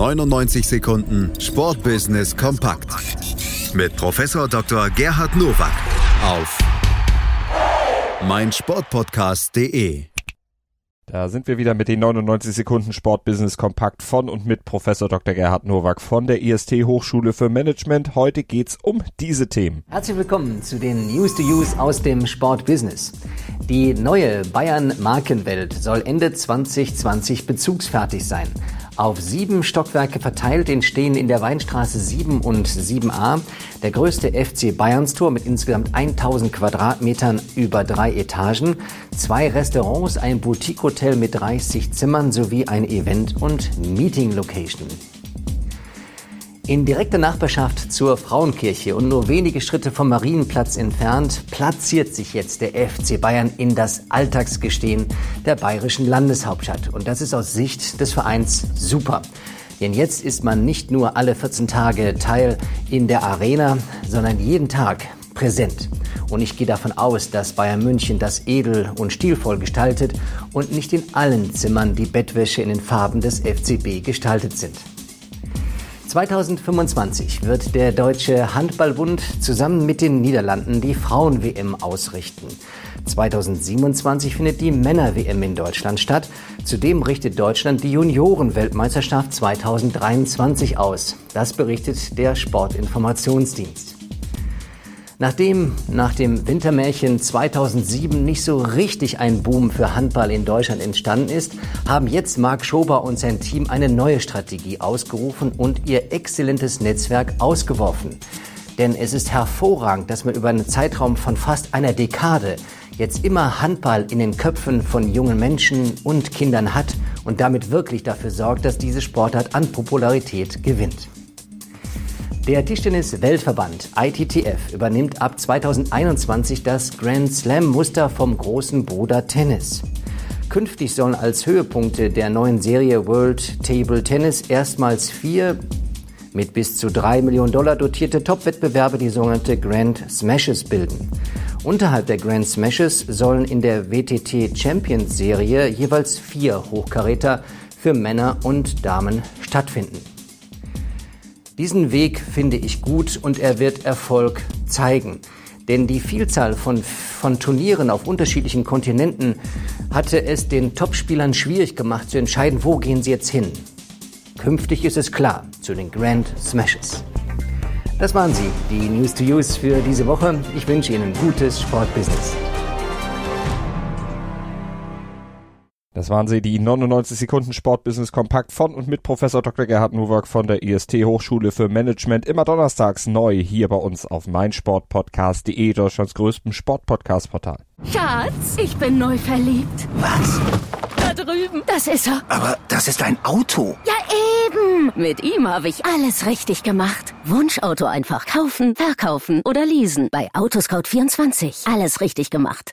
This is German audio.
99 Sekunden Sportbusiness kompakt mit Professor Dr. Gerhard Nowak auf meinsportpodcast.de. Da sind wir wieder mit den 99 Sekunden Sportbusiness kompakt von und mit Professor Dr. Gerhard Nowak von der IST Hochschule für Management. Heute geht's um diese Themen. Herzlich willkommen zu den News to Use aus dem Sportbusiness. Die neue Bayern Markenwelt soll Ende 2020 bezugsfertig sein. Auf sieben Stockwerke verteilt entstehen in der Weinstraße 7 und 7a der größte FC Bayerns Tour mit insgesamt 1000 Quadratmetern über drei Etagen, zwei Restaurants, ein Boutique-Hotel mit 30 Zimmern sowie ein Event- und Meeting-Location. In direkter Nachbarschaft zur Frauenkirche und nur wenige Schritte vom Marienplatz entfernt platziert sich jetzt der FC Bayern in das Alltagsgestehen der bayerischen Landeshauptstadt. Und das ist aus Sicht des Vereins super. Denn jetzt ist man nicht nur alle 14 Tage Teil in der Arena, sondern jeden Tag präsent. Und ich gehe davon aus, dass Bayern München das edel und stilvoll gestaltet und nicht in allen Zimmern die Bettwäsche in den Farben des FCB gestaltet sind. 2025 wird der Deutsche Handballbund zusammen mit den Niederlanden die Frauen-WM ausrichten. 2027 findet die Männer-WM in Deutschland statt. Zudem richtet Deutschland die Junioren-Weltmeisterschaft 2023 aus. Das berichtet der Sportinformationsdienst. Nachdem nach dem Wintermärchen 2007 nicht so richtig ein Boom für Handball in Deutschland entstanden ist, haben jetzt Marc Schober und sein Team eine neue Strategie ausgerufen und ihr exzellentes Netzwerk ausgeworfen. Denn es ist hervorragend, dass man über einen Zeitraum von fast einer Dekade jetzt immer Handball in den Köpfen von jungen Menschen und Kindern hat und damit wirklich dafür sorgt, dass diese Sportart an Popularität gewinnt. Der Tischtennis-Weltverband ITTF übernimmt ab 2021 das Grand Slam-Muster vom großen Bruder Tennis. Künftig sollen als Höhepunkte der neuen Serie World Table Tennis erstmals vier mit bis zu drei Millionen Dollar dotierte Top-Wettbewerbe die sogenannte Grand Smashes bilden. Unterhalb der Grand Smashes sollen in der WTT Champions Serie jeweils vier Hochkaräter für Männer und Damen stattfinden. Diesen Weg finde ich gut und er wird Erfolg zeigen. Denn die Vielzahl von, von Turnieren auf unterschiedlichen Kontinenten hatte es den Topspielern schwierig gemacht zu entscheiden, wo gehen sie jetzt hin. Künftig ist es klar zu den Grand Smashes. Das waren sie, die News to Use für diese Woche. Ich wünsche Ihnen gutes Sportbusiness. Das waren sie, die 99 Sekunden Sportbusiness Kompakt von und mit Professor Dr. Gerhard Nowak von der IST Hochschule für Management. Immer donnerstags neu hier bei uns auf meinsportpodcast.de, Deutschlands größtem Sportpodcast-Portal. Schatz, ich bin neu verliebt. Was? Da drüben. Das ist er. Aber das ist ein Auto. Ja, eben. Mit ihm habe ich alles richtig gemacht. Wunschauto einfach kaufen, verkaufen oder leasen. Bei Autoscout24. Alles richtig gemacht.